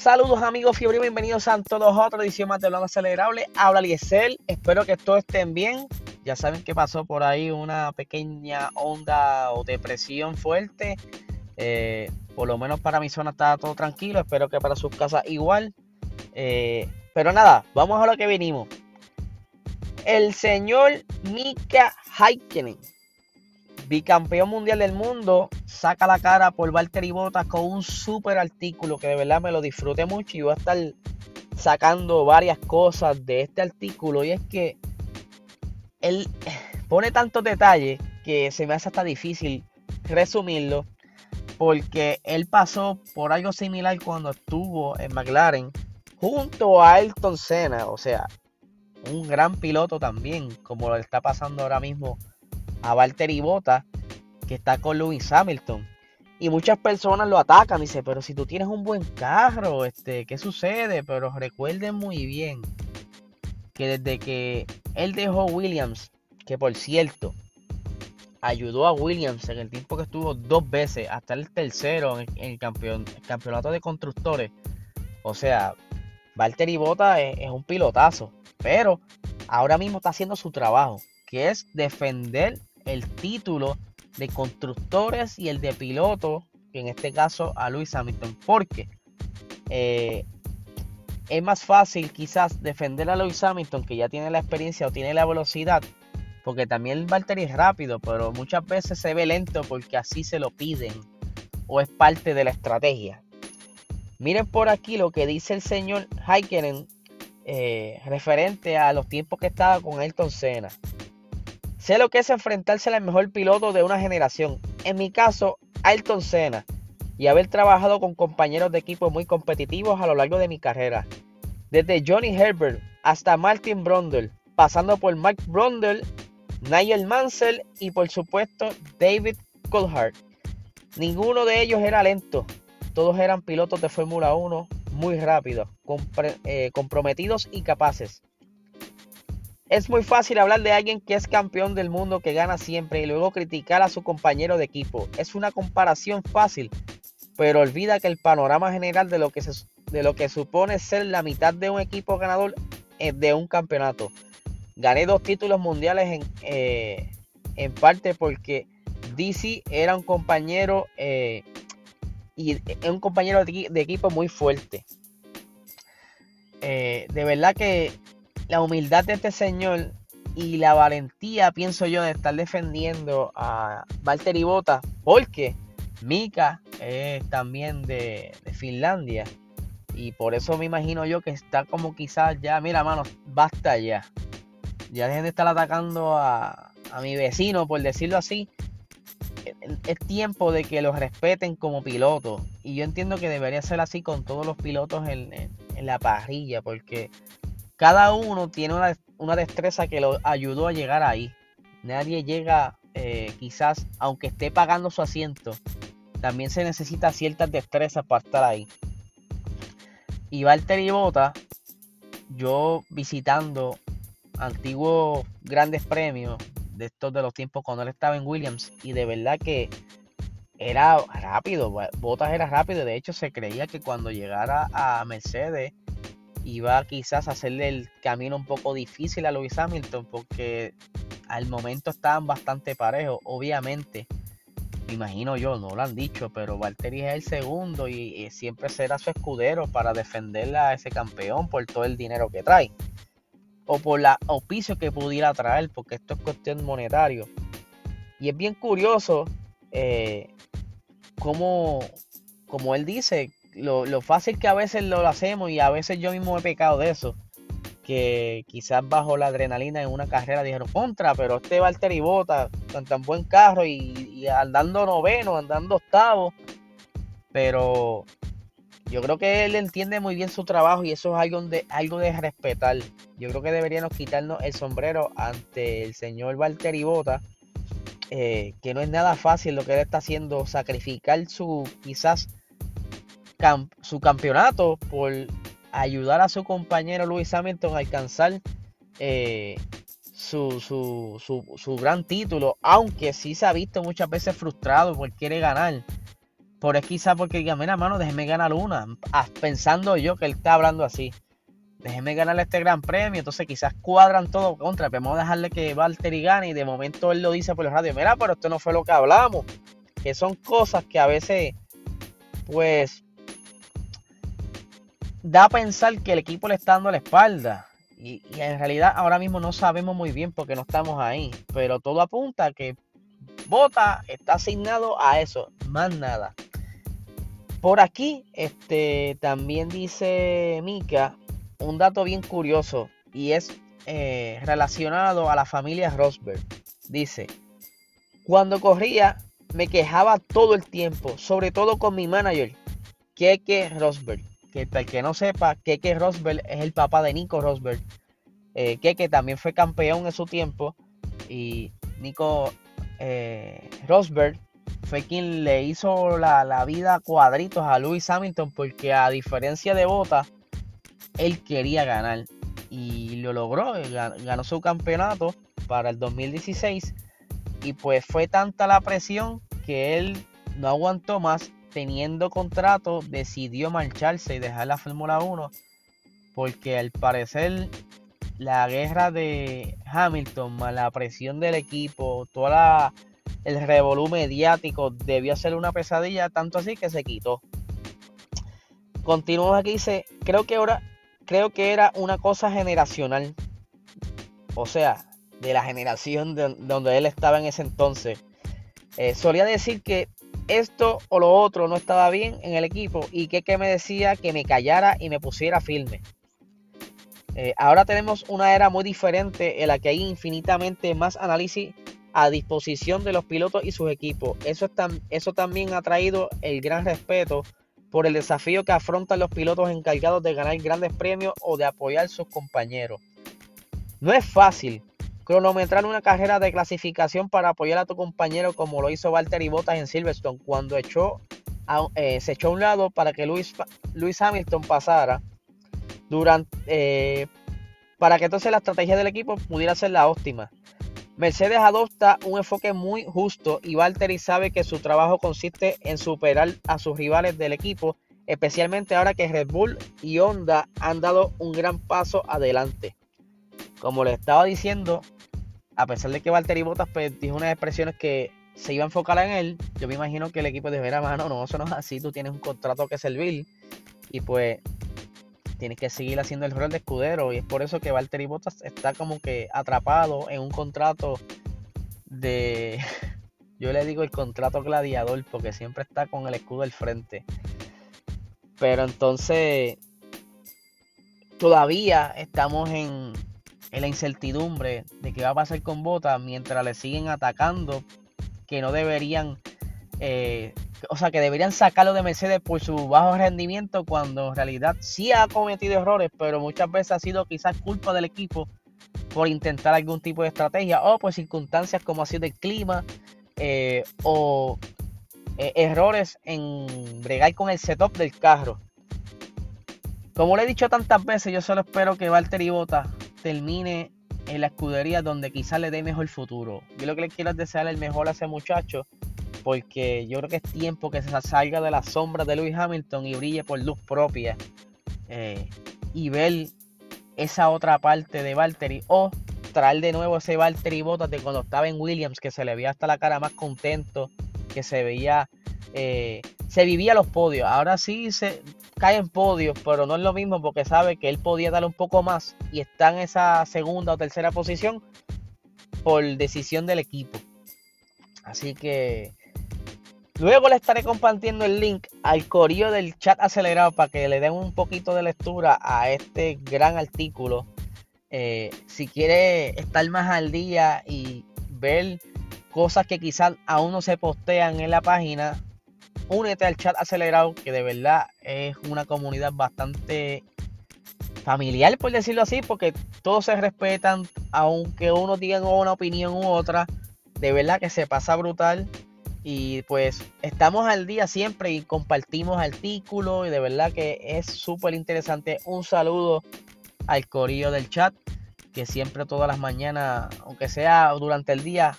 Saludos amigos fiebre, bienvenidos a todos a otra edición más de Hablando Acelerable. Habla Liesel, espero que todos estén bien. Ya saben que pasó por ahí una pequeña onda o depresión fuerte. Eh, por lo menos para mi zona está todo tranquilo, espero que para sus casas igual. Eh, pero nada, vamos a lo que vinimos. El señor Mika Heikkinen, bicampeón mundial del mundo, saca la cara por Valtteri Bottas con un super artículo que de verdad me lo disfruté mucho y voy a estar sacando varias cosas de este artículo y es que él pone tantos detalles que se me hace hasta difícil resumirlo porque él pasó por algo similar cuando estuvo en McLaren junto a Ayrton Senna, o sea, un gran piloto también, como lo está pasando ahora mismo a Valtteri Bottas que está con Lewis Hamilton. Y muchas personas lo atacan, dice, pero si tú tienes un buen carro, este, ¿qué sucede? Pero recuerden muy bien que desde que él dejó Williams, que por cierto, ayudó a Williams en el tiempo que estuvo dos veces, hasta el tercero en el, campeonato de constructores. O sea, Valtteri Bota es un pilotazo, pero ahora mismo está haciendo su trabajo, que es defender el título de constructores y el de pilotos, en este caso a Luis Hamilton, porque eh, es más fácil quizás defender a Luis Hamilton, que ya tiene la experiencia o tiene la velocidad, porque también Valtteri es rápido, pero muchas veces se ve lento porque así se lo piden o es parte de la estrategia. Miren por aquí lo que dice el señor Heikkinen eh, referente a los tiempos que estaba con Ayrton Senna. Sé lo que es enfrentarse al mejor piloto de una generación. En mi caso, Ayrton Senna. Y haber trabajado con compañeros de equipo muy competitivos a lo largo de mi carrera. Desde Johnny Herbert hasta Martin Brundle, pasando por Mike Brundle, Nigel Mansell y por supuesto David Coulthard. Ninguno de ellos era lento. Todos eran pilotos de Fórmula 1 muy rápidos, eh, comprometidos y capaces. Es muy fácil hablar de alguien que es campeón del mundo, que gana siempre y luego criticar a su compañero de equipo. Es una comparación fácil, pero olvida que el panorama general de lo que, de lo que supone ser la mitad de un equipo ganador es de un campeonato. Gané dos títulos mundiales en, eh, en parte porque DC era un compañero eh, y un compañero de, equipo muy fuerte. Eh, de verdad que la humildad de este señor y la valentía, pienso yo, de estar defendiendo a Valtteri Bota, porque Mika es también de, Finlandia. Y por eso me imagino yo que está como quizás ya, mira, mano, basta ya. Ya dejen de estar atacando a, mi vecino, por decirlo así. Es tiempo de que los respeten como piloto. Y yo entiendo que debería ser así con todos los pilotos en, en la parrilla, porque cada uno tiene una, destreza que lo ayudó a llegar ahí. Nadie llega, eh, quizás, aunque esté pagando su asiento, también se necesita ciertas destrezas para estar ahí. Y Valtteri Bota, yo visitando antiguos grandes premios de estos de los tiempos cuando él estaba en Williams, y de verdad que era rápido, Botas era rápido, de hecho se creía que cuando llegara a Mercedes iba quizás a hacerle el camino un poco difícil a Lewis Hamilton porque al momento estaban bastante parejos. Obviamente, me imagino yo, no lo han dicho, pero Valtteri es el segundo y, siempre será su escudero para defenderle a ese campeón por todo el dinero que trae. O por la auspicio que pudiera traer, porque esto es cuestión monetario. Y es bien curioso eh, como, como él dice, lo, fácil que a veces lo hacemos y a veces yo mismo he pecado de eso. Que quizás bajo la adrenalina en una carrera dijeron contra, pero este Valtteri Bota con tan buen carro y, andando noveno, andando octavo. Pero yo creo que él entiende muy bien su trabajo y eso es algo de, algo de respetar. Yo creo que deberíamos quitarnos el sombrero ante el señor Valtteri Bota. Eh, que no es nada fácil lo que él está haciendo, sacrificar su quizás su campeonato por ayudar a su compañero Luis Hamilton a alcanzar eh, su, su, gran título, aunque sí se ha visto muchas veces frustrado porque quiere ganar. Por es quizá porque diga, mira, mano, déjeme ganar una. Ah, pensando yo que él está hablando así. Déjeme ganarle este gran premio. Entonces quizás cuadran todo contra. Vamos a dejarle que Valtteri gane. Y de momento él lo dice por la radio. Mira, pero esto no fue lo que hablamos. Que son cosas que a veces, pues, da a pensar que el equipo le está dando la espalda. Y, en realidad ahora mismo no sabemos muy bien porque no estamos ahí. Pero todo apunta a que Bota está asignado a eso. Más nada. Por aquí, este, también dice Mika un dato bien curioso y es eh, relacionado a la familia Rosberg. Dice, cuando corría me quejaba todo el tiempo, sobre todo con mi manager, Keke Rosberg. Que para el que no sepa, Keke Rosberg es el papá de Nico Rosberg. Eh, Keke también fue campeón en su tiempo y Nico eh, Rosberg fue quien le hizo la, vida cuadritos a Lewis Hamilton porque a diferencia de Bota, él quería ganar y lo logró, ganó su campeonato para el 2016 y pues fue tanta la presión que él no aguantó más teniendo contrato, decidió marcharse y dejar la Fórmula 1 porque al parecer la guerra de Hamilton, más la presión del equipo, toda el revolú mediático debió ser una pesadilla, tanto así que se quitó. Continuamos aquí, dice, creo que ahora, creo que era una cosa generacional. O sea, de la generación de, donde él estaba en ese entonces. Eh, solía decir que esto o lo otro no estaba bien en el equipo y que, me decía que me callara y me pusiera firme. Eh, ahora tenemos una era muy diferente en la que hay infinitamente más análisis a disposición de los pilotos y sus equipos. Eso, eso también ha traído el gran respeto por el desafío que afrontan los pilotos encargados de ganar grandes premios o de apoyar a sus compañeros. No es fácil cronometrar una carrera de clasificación para apoyar a tu compañero como lo hizo Valtteri Bottas en Silverstone cuando echó eh, se echó a un lado para que Luis, Hamilton pasara durante, eh, para que entonces la estrategia del equipo pudiera ser la óptima. Mercedes adopta un enfoque muy justo y Valtteri sabe que su trabajo consiste en superar a sus rivales del equipo, especialmente ahora que Red Bull y Honda han dado un gran paso adelante. Como le estaba diciendo, a pesar de que Valtteri Bottas pues, dijo unas expresiones que se iba a enfocar en él, yo me imagino que el equipo de Vera, mano, no, eso no es así, tú tienes un contrato que servir y pues tienes que seguir haciendo el rol de escudero y es por eso que Valtteri Bottas está como que atrapado en un contrato de yo le digo el contrato gladiador porque siempre está con el escudo al frente. Pero entonces todavía estamos en, en la incertidumbre de qué va a pasar con Bottas mientras le siguen atacando que no deberían eh, o sea, que deberían sacarlo de Mercedes por su bajo rendimiento cuando en realidad sí ha cometido errores, pero muchas veces ha sido quizás culpa del equipo por intentar algún tipo de estrategia o por circunstancias como ha sido el clima eh, o eh, errores en bregar con el setup del carro. Como le he dicho tantas veces, yo solo espero que Valtteri Bota termine en la escudería donde quizás le dé mejor futuro. Yo lo que le quiero es desear el mejor a ese muchacho porque yo creo que es tiempo que se salga de la sombra de Lewis Hamilton y brille por luz propia eh, y ver esa otra parte de Valtteri o traer de nuevo ese Valtteri Bottas de cuando estaba en Williams que se le veía hasta la cara más contento que se veía eh, se vivía los podios ahora sí se cae en podios pero no es lo mismo porque sabe que él podía darle un poco más y está en esa segunda o tercera posición por decisión del equipo así que Luego le estaré compartiendo el link al corillo del chat acelerado para que le den un poquito de lectura a este gran artículo. Eh, si quiere estar más al día y ver cosas que quizás aún no se postean en la página, únete al chat acelerado, que de verdad es una comunidad bastante familiar, por decirlo así, porque todos se respetan, aunque uno diga una opinión u otra. De verdad que se pasa brutal. Y pues estamos al día siempre y compartimos artículos y de verdad que es súper interesante. Un saludo al corillo del chat que siempre todas las mañanas, aunque sea durante el día,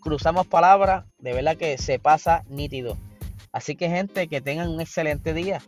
cruzamos palabras. De verdad que se pasa nítido. Así que gente, que tengan un excelente día.